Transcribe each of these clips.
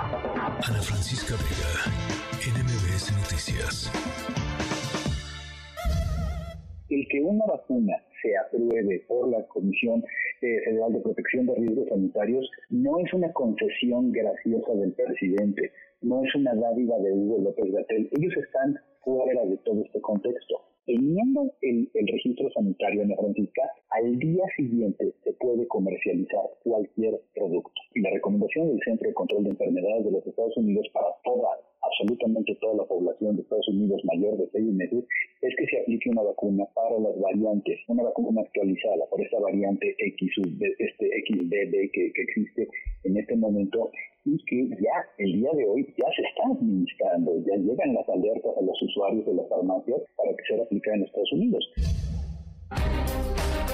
Ana Francisca Vega, NMBS Noticias. El que una vacuna se apruebe por la Comisión eh, Federal de Protección de Riesgos Sanitarios no es una concesión graciosa del presidente, no es una dádiva de Hugo López Gatel. Ellos están fuera de todo este contexto. Teniendo el, registro sanitario, Ana Francisca, al día siguiente se puede comercializar cualquier producto. Recomendación del Centro de Control de Enfermedades de los Estados Unidos para toda, absolutamente toda la población de Estados Unidos mayor de seis meses es que se aplique una vacuna para las variantes, una vacuna actualizada por esta variante X, este XBB que, que existe en este momento y que ya el día de hoy ya se está administrando, ya llegan las alertas a los usuarios de las farmacias para que sea aplicada en Estados Unidos.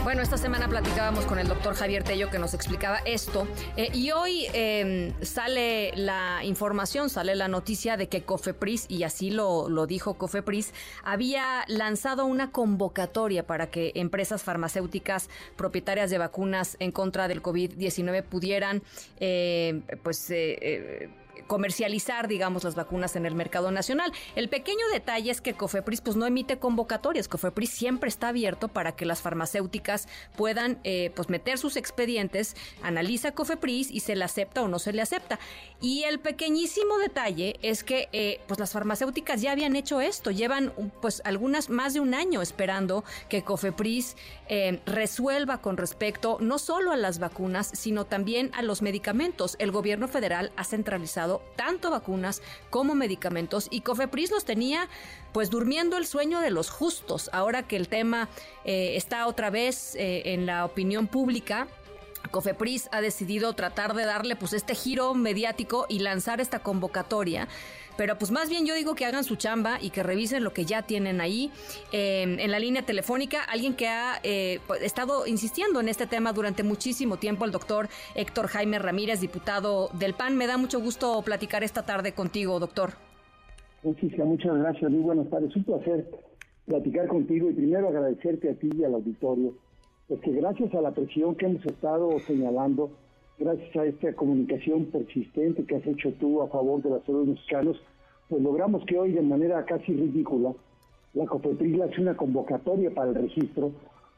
Bueno, esta semana platicábamos con el doctor Javier Tello que nos explicaba esto eh, y hoy em, sale la información, sale la noticia de que Cofepris, y así lo, lo dijo Cofepris, había lanzado una convocatoria para que empresas farmacéuticas propietarias de vacunas en contra del COVID-19 pudieran eh, pues eh, comercializar, digamos, las vacunas en el mercado nacional. El pequeño detalle es que Cofepris pues no emite convocatorias. Cofepris siempre está abierto para que las farmacéuticas puedan eh, pues meter sus expedientes, analiza Cofepris y se le acepta o no se le acepta. Y el pequeñísimo detalle es que eh, pues las farmacéuticas ya habían hecho esto, llevan pues algunas más de un año esperando que Cofepris eh, resuelva con respecto no solo a las vacunas, sino también a los medicamentos. El gobierno federal ha centralizado tanto vacunas como medicamentos y Cofepris los tenía pues durmiendo el sueño de los justos. Ahora que el tema eh, está otra vez eh, en la opinión pública, Cofepris ha decidido tratar de darle pues este giro mediático y lanzar esta convocatoria pero pues más bien yo digo que hagan su chamba y que revisen lo que ya tienen ahí. Em, en la línea telefónica, alguien que ha eh, pues, estado insistiendo en este tema durante muchísimo tiempo, el doctor Héctor Jaime Ramírez, diputado del PAN. Me da mucho gusto platicar esta tarde contigo, doctor. Francisca, muchas gracias. Muy buenas tardes. Un placer platicar contigo y primero agradecerte a ti y al auditorio, pues que gracias a la presión que hemos estado señalando, gracias a esta comunicación persistente que has hecho tú a favor de la salud de los mexicanos, pues logramos que hoy de manera casi ridícula la COFEPRIS hace una convocatoria para el registro,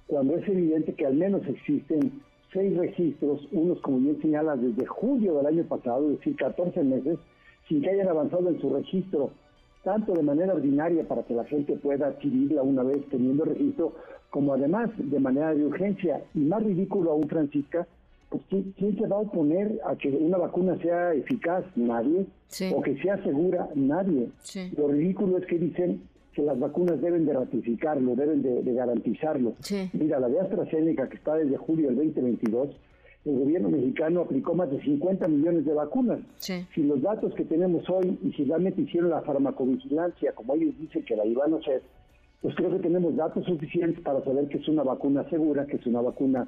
cuando es evidente que al menos existen seis registros, unos como bien señala desde julio del año pasado, es decir, 14 meses, sin que hayan avanzado en su registro, tanto de manera ordinaria para que la gente pueda adquirirla una vez teniendo registro, como además de manera de urgencia, y más ridículo aún, Francisca, pues ¿quién, se va a oponer a que una vacuna sea eficaz? Nadie. O que sea segura, nadie. Lo ridículo es que dicen que las vacunas deben de ratificarlo, deben de, garantizarlo. Mira, la de AstraZeneca, que está desde julio del 2022, el gobierno mexicano aplicó más de 50 millones de vacunas. Si los datos que tenemos hoy y si realmente hicieron la farmacovigilancia, como ellos dicen que la iban a hacer, pues creo que tenemos datos suficientes para saber que es una vacuna segura, que es una vacuna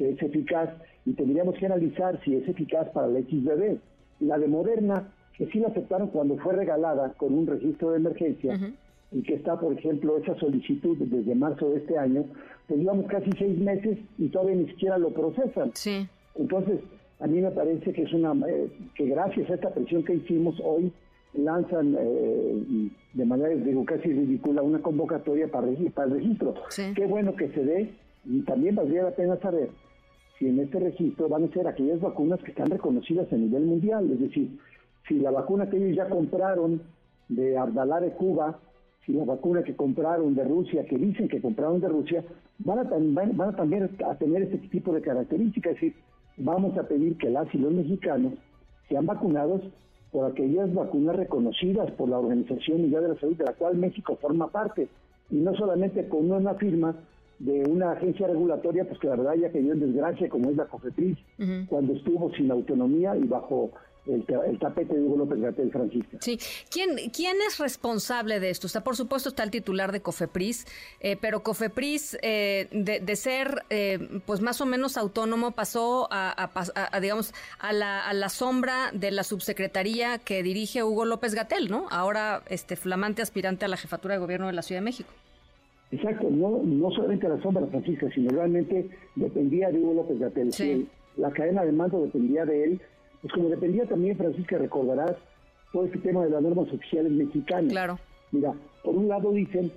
que es eficaz y tendríamos que analizar si es eficaz para el XBB. La de Moderna, que sí la aceptaron cuando fue regalada con un registro de emergencia, y que está, por ejemplo, esa solicitud desde marzo de este año, pues llevamos casi seis meses y todavía ni siquiera lo procesan. Sí. Entonces, a mí me parece que es una eh, que gracias a esta presión que hicimos hoy lanzan eh, de manera digo casi ridícula una convocatoria para, para el registro. Qué bueno que se dé y también valdría la pena saber si en este registro van a ser aquellas vacunas que están reconocidas a nivel mundial, es decir, si la vacuna que ellos ya compraron de Ardalá de Cuba, si la vacuna que compraron de Rusia, que dicen que compraron de Rusia, van a, van, a también a tener este tipo de características, es decir, vamos a pedir que las y los mexicanos sean vacunados por aquellas vacunas reconocidas por la Organización Mundial de la Salud, de la cual México forma parte, y no solamente con una firma de una agencia regulatoria, pues que la verdad ya cayó en desgracia, como es la COFEPRIS, cuando estuvo sin autonomía y bajo el, tapete de Hugo López Gatel Francisca. Sí, ¿Quién, ¿quién es responsable de esto? O por supuesto está el titular de COFEPRIS, eh, pero COFEPRIS eh, de, ser eh, pues más o menos autónomo pasó a, digamos a la, a la sombra de la subsecretaría que dirige Hugo López Gatel, ¿no? Ahora este flamante aspirante a la jefatura de gobierno de la Ciudad de México. Exacto, no, no solamente la sombra Francisca, sino realmente dependía de Hugo López Gatel. La cadena de mando dependía de él, Pues como dependía también, Francisca, recordarás todo este tema de las normas oficiales mexicanas. Claro. Mira, por un lado dicen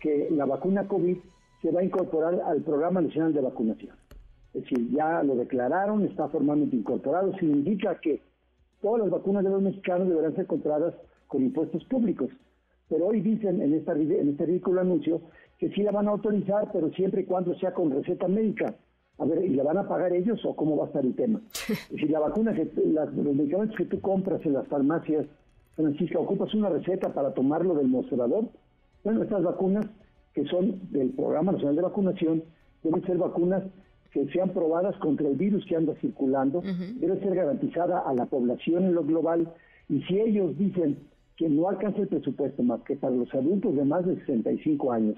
que la vacuna COVID se va a incorporar al Programa Nacional de Vacunación. Es decir, ya lo declararon, está formalmente incorporado, significa que todas las vacunas de los mexicanos deberán ser compradas con impuestos públicos. Pero hoy dicen en, esta, en este ridículo anuncio que sí la van a autorizar, pero siempre y cuando sea con receta médica. A ver, ¿y la van a pagar ellos o cómo va a estar el tema? Si la vacuna, que, los medicamentos que tú compras en las farmacias, Francisca, ocupas una receta para tomarlo del mostrador, bueno, estas vacunas que son del Programa Nacional de Vacunación deben ser vacunas que sean probadas contra el virus que anda circulando, debe ser garantizada a la población en lo global, y si ellos dicen que no alcanza el presupuesto más que para los adultos de más de 65 años,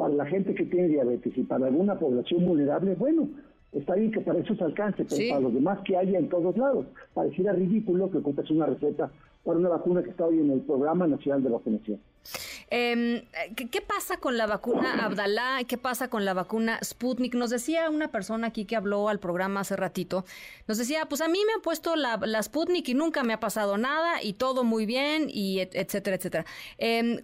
para la gente que tiene diabetes y para alguna población vulnerable, bueno, está bien que para eso se alcance, pero para los demás que haya en todos lados. Pareciera ridículo que ocupas una receta para una vacuna que está hoy en el Programa Nacional de Vacunación. Eh, ¿qué, pasa con la vacuna Abdalá? ¿Qué pasa con la vacuna Sputnik? Nos decía una persona aquí que habló al programa hace ratito, nos decía, pues a mí me han puesto la, la Sputnik y nunca me ha pasado nada y todo muy bien y etcétera, etcétera. Eh,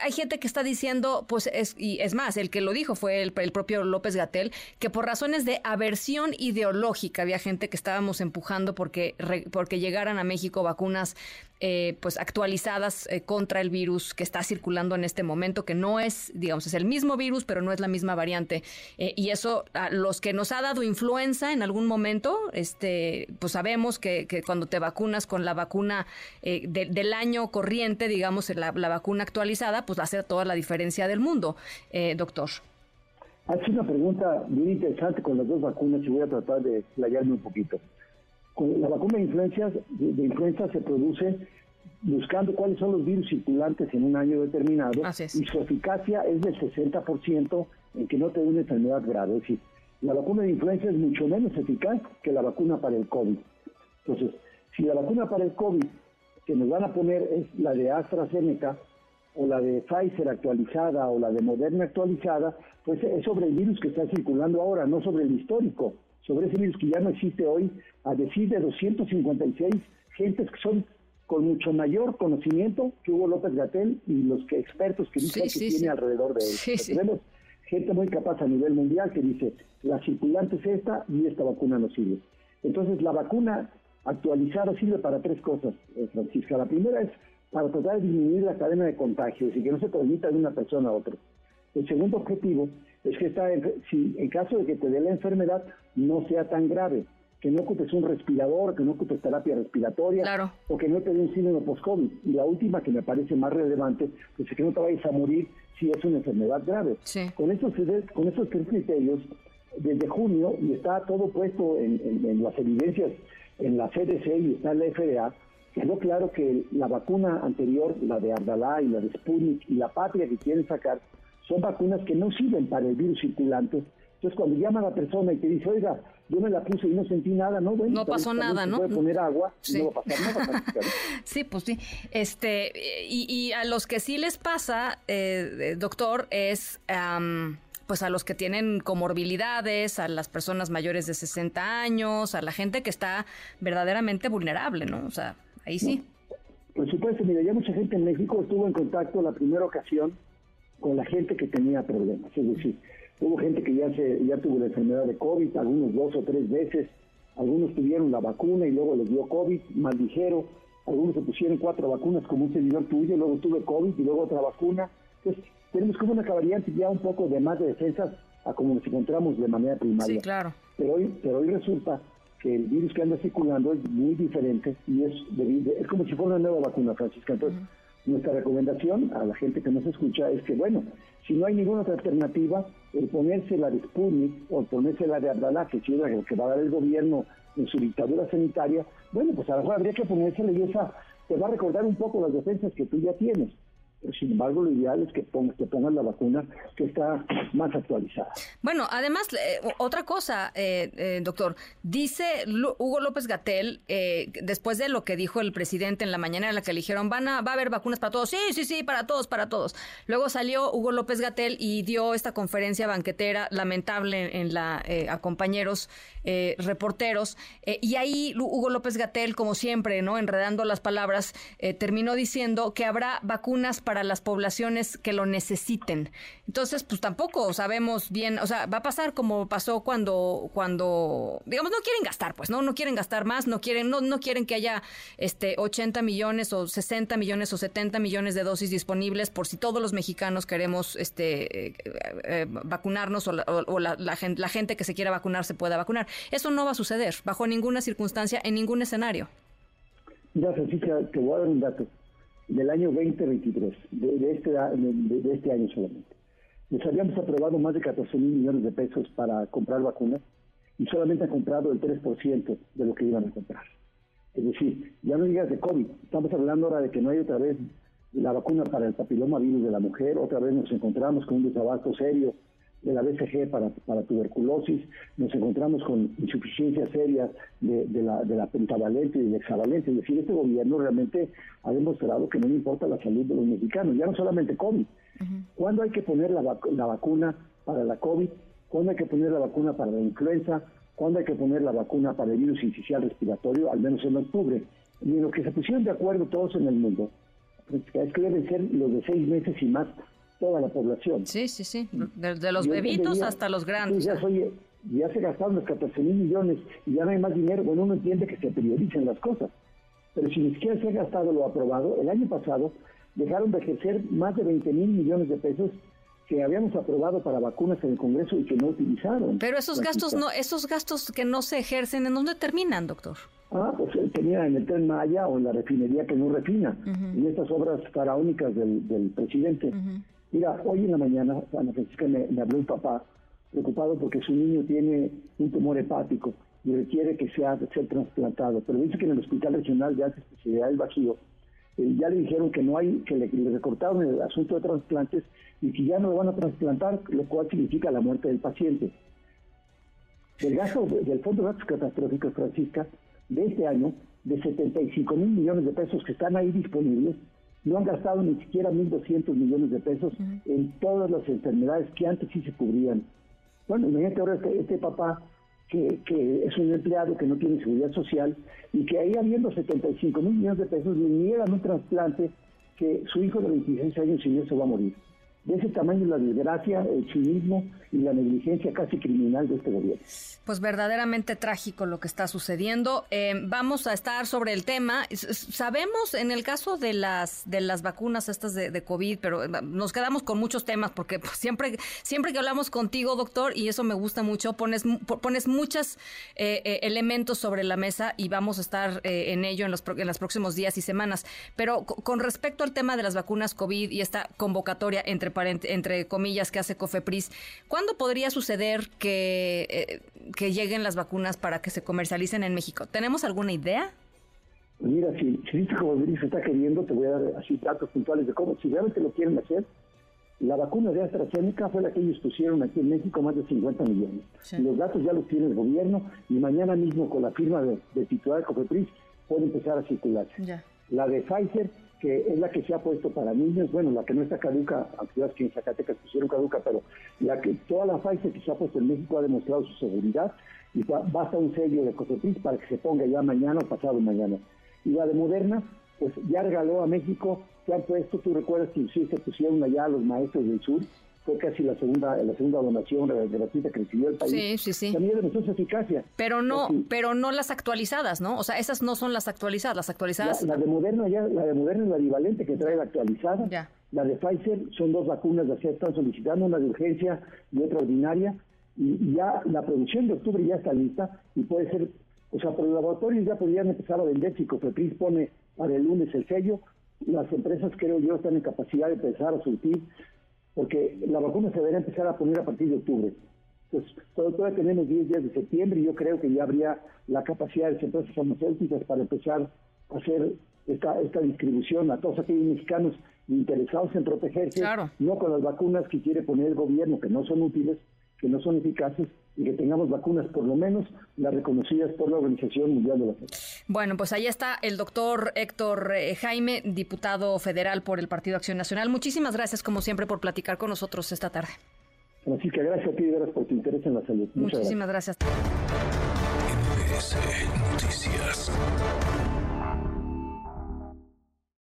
hay gente que está diciendo, pues, es, y es más, el que lo dijo fue el, propio López Gatel, que por razones de aversión ideológica había gente que estábamos empujando porque, porque llegaran a México vacunas eh, pues actualizadas eh, contra el virus que está circulando en este momento, que no es, digamos, es el mismo virus, pero no es la misma variante. Eh, y eso, a los que nos ha dado influenza en algún momento, este, pues sabemos que, cuando te vacunas con la vacuna del año corriente, digamos, la, la vacuna actualizada, pues hacer toda la diferencia del mundo, eh, doctor. Hace una pregunta muy interesante con las dos vacunas y voy a tratar de explayarme un poquito. La vacuna de influenza, de, influenza se produce buscando cuáles son los virus circulantes en un año determinado y su eficacia es del 60% en que no te dé una enfermedad grave. Es decir, la vacuna de influenza es mucho menos eficaz que la vacuna para el COVID. Entonces, si la vacuna para el COVID que nos van a poner es la de AstraZeneca, o la de Pfizer actualizada o la de Moderna actualizada, pues es sobre el virus que está circulando ahora, no sobre el histórico, sobre ese virus que ya no existe hoy, a decir de 256 gentes que son con mucho mayor conocimiento que Hugo López Gatel y los que expertos que dicen que tiene alrededor de él. Tenemos gente muy capaz a nivel mundial que dice, la circulante es esta y esta vacuna no sirve. Entonces la vacuna actualizada sirve para tres cosas, eh, Francisca. La primera es para tratar de disminuir la cadena de contagios y que no se transmita de una persona a otra. El segundo objetivo es que esta, si en caso de que te dé la enfermedad no sea tan grave, que no ocupes un respirador, que no ocupes terapia respiratoria, o que no te dé un síndrome post-COVID. Y la última, que me parece más relevante, pues es que no te vayas a morir si es una enfermedad grave. Con, estos, con estos tres criterios, desde junio, y está todo puesto en, en las evidencias en la CDC y está en la FDA, quedó claro que la vacuna anterior, la de Ardalá y la de Sputnik y la patria que quieren sacar, son vacunas que no sirven para el virus circulante. Entonces, cuando llama a la persona y te dice, oiga, yo me la puse y no sentí nada, ¿no? Bueno, no pasó nada, ¿no? Puede poner agua sí. no va a pasar nada. sí, pues sí. Este, y, y, a los que sí les pasa, eh, doctor, es... pues a los que tienen comorbilidades, a las personas mayores de 60 años, a la gente que está verdaderamente vulnerable, ¿no? O sea, ahí sí. Por supuesto, mira, ya mucha gente en México estuvo en contacto la primera ocasión con la gente que tenía problemas. Es decir, hubo gente que ya, se, ya tuvo la enfermedad de COVID, algunos dos o tres veces, algunos tuvieron la vacuna y luego les dio COVID, más ligero, algunos se pusieron cuatro vacunas como un servidor tuyo, luego tuve COVID y luego otra vacuna. Entonces, tenemos como una variante ya un poco de más de defensas a como nos encontramos de manera primaria. Sí, claro. Pero hoy, pero hoy resulta que el virus que anda circulando es muy diferente y es, es como si fuera una nueva vacuna, Francisca. Entonces, nuestra recomendación a la gente que nos escucha es que, bueno, si no hay ninguna otra alternativa, el ponerse la de Sputnik o el ponerse la de Abdalá, que es la que va a dar el gobierno en su dictadura sanitaria, bueno, pues a lo mejor habría que ponérsela y esa te va a recordar un poco las defensas que tú ya tienes. Sin embargo, lo ideal es que, pongas, la vacuna que está más actualizada. Bueno, además, eh, otra cosa, eh, eh, doctor, dice Hugo López Gatel, después de lo que dijo el presidente en la mañana en la que le dijeron, van a, va a haber vacunas para todos, sí, sí, sí, para todos, para todos. Luego salió Hugo López Gatel y dio esta conferencia banquetera lamentable en la, a compañeros reporteros, y ahí Hugo López Gatel, como siempre, ¿no? Enredando las palabras, terminó diciendo que habrá vacunas para para las poblaciones que lo necesiten. Entonces, pues tampoco sabemos bien, o sea, va a pasar como pasó cuando, cuando, digamos, no quieren gastar, pues, ¿no? No quieren gastar más, no quieren, no, no quieren que haya este 80 millones o 60 millones o 70 millones de dosis disponibles por si todos los mexicanos queremos este eh, eh, vacunarnos o, la, gente, la gente que se quiera vacunar se pueda vacunar. Eso no va a suceder bajo ninguna circunstancia, en ningún escenario. Ya, Francisca, te voy a dar un dato del año 2023, de, este, de, este año solamente. Les habíamos aprobado más de 14 mil millones de pesos para comprar vacunas y solamente han comprado el 3% de lo que iban a comprar. Es decir, ya no digas de COVID, estamos hablando ahora de que no hay otra vez la vacuna para el papiloma virus de la mujer, otra vez nos encontramos con un desabasto serio de la BCG para, para tuberculosis, nos encontramos con insuficiencias serias de, la, de la pentavalente y del hexavalente. Es decir, este gobierno realmente ha demostrado que no le importa la salud de los mexicanos, ya no solamente COVID. ¿Cuándo hay que poner la, la vacuna para la COVID? ¿Cuándo hay que poner la vacuna para la influenza? ¿Cuándo hay que poner la vacuna para el virus inicial respiratorio? Al menos en octubre. Y en lo que se pusieron de acuerdo todos en el mundo, es que deben ser los de seis meses y más toda la población. Sí, sí, sí, desde los bebitos hasta los grandes. Ya, ya se gastaron los 14 mil millones y ya no hay más dinero. Bueno, uno entiende que se prioricen las cosas, pero si ni siquiera se ha gastado lo aprobado, el año pasado dejaron de ejercer más de 20 mil millones de pesos que habíamos aprobado para vacunas en el Congreso y que no utilizaron. Pero esos gastos no, esos gastos que no se ejercen, ¿en dónde terminan, doctor? Ah, pues eh, tenía en el tren Maya o en la refinería que no refina, en estas obras faraónicas del, del presidente. Mira, hoy en la mañana, Ana Francisca, me, habló un papá preocupado porque su niño tiene un tumor hepático y requiere que sea ser trasplantado. Pero dice que en el Hospital Regional de Alta Especialidad del Bajío eh, ya le dijeron que no hay, que le, recortaron el asunto de trasplantes y que ya no le van a trasplantar, lo cual significa la muerte del paciente. El gasto del Fondo de Gastos Catastróficos, Francisca, de este año, de 75 mil millones de pesos que están ahí disponibles, no han gastado ni siquiera 1.200 millones de pesos en todas las enfermedades que antes sí se cubrían. Bueno, imagínate ahora este, este papá que, que, es un empleado que no tiene seguridad social y que ahí habiendo 75 mil millones de pesos le niegan un trasplante que su hijo de 26 años sin eso va a morir. De ese tamaño la desgracia, el cinismo y la negligencia casi criminal de este gobierno. Pues verdaderamente trágico lo que está sucediendo. Eh, vamos a estar sobre el tema. Sabemos en el caso de las de las vacunas estas de, COVID, pero eh, nos quedamos con muchos temas porque pues, siempre siempre que hablamos contigo, doctor, y eso me gusta mucho, pones pones muchos eh, elementos sobre la mesa y vamos a estar en ello en los en los próximos días y semanas. Pero con respecto al tema de las vacunas COVID y esta convocatoria entre entre comillas, que hace Cofepris. ¿Cuándo podría suceder que, eh, que lleguen las vacunas para que se comercialicen en México? ¿Tenemos alguna idea? Mira, si, si como se está queriendo, te voy a dar así datos puntuales de cómo, si realmente lo quieren hacer, la vacuna de AstraZeneca fue la que ellos pusieron aquí en México, más de 50 millones. Los datos ya los tiene el gobierno y mañana mismo con la firma de, titular de Cofepris puede empezar a circular. La de Pfizer que es la que se ha puesto para niños, bueno, la que no está caduca, aunque que en Zacatecas pusieron caduca, pero la que toda la Pfizer que se ha puesto en México ha demostrado su seguridad y basta un sello de Cofepris para que se ponga ya mañana o pasado mañana. Y la de Moderna, pues ya regaló a México, se han puesto, tú recuerdas que sí se pusieron allá los maestros del sur, fue casi la segunda la segunda donación gratuita que recibió el país. Sí, sí, sí. También demostró su eficacia. Pero no, pero no las actualizadas, ¿no? O sea, esas no son las actualizadas, las actualizadas. La, de Moderna ya, la de Moderna es la equivalente que trae la actualizada. Ya. La de Pfizer son dos vacunas las que están solicitando, una de urgencia y otra ordinaria. Y, ya la producción de octubre ya está lista y puede ser, o sea, por los laboratorios ya podrían empezar a vender si Cofepris pone para el lunes el sello. Las empresas, creo yo, están en capacidad de empezar a surtir porque la vacuna se debería empezar a poner a partir de octubre. Pues todavía tenemos 10 días de septiembre y yo creo que ya habría la capacidad de las empresas farmacéuticas para empezar hacer esta, esta distribución a todos aquellos mexicanos interesados en protegerse, no con las vacunas que quiere poner el gobierno, que no son útiles, que no son eficaces, y que tengamos vacunas, por lo menos las reconocidas por la Organización Mundial de la Salud. Bueno, pues ahí está el doctor Héctor eh, Jaime, diputado federal por el Partido Acción Nacional. Muchísimas gracias, como siempre, por platicar con nosotros esta tarde. Francisca, gracias a ti, gracias por tu interés en la salud. Muchísimas gracias. gracias.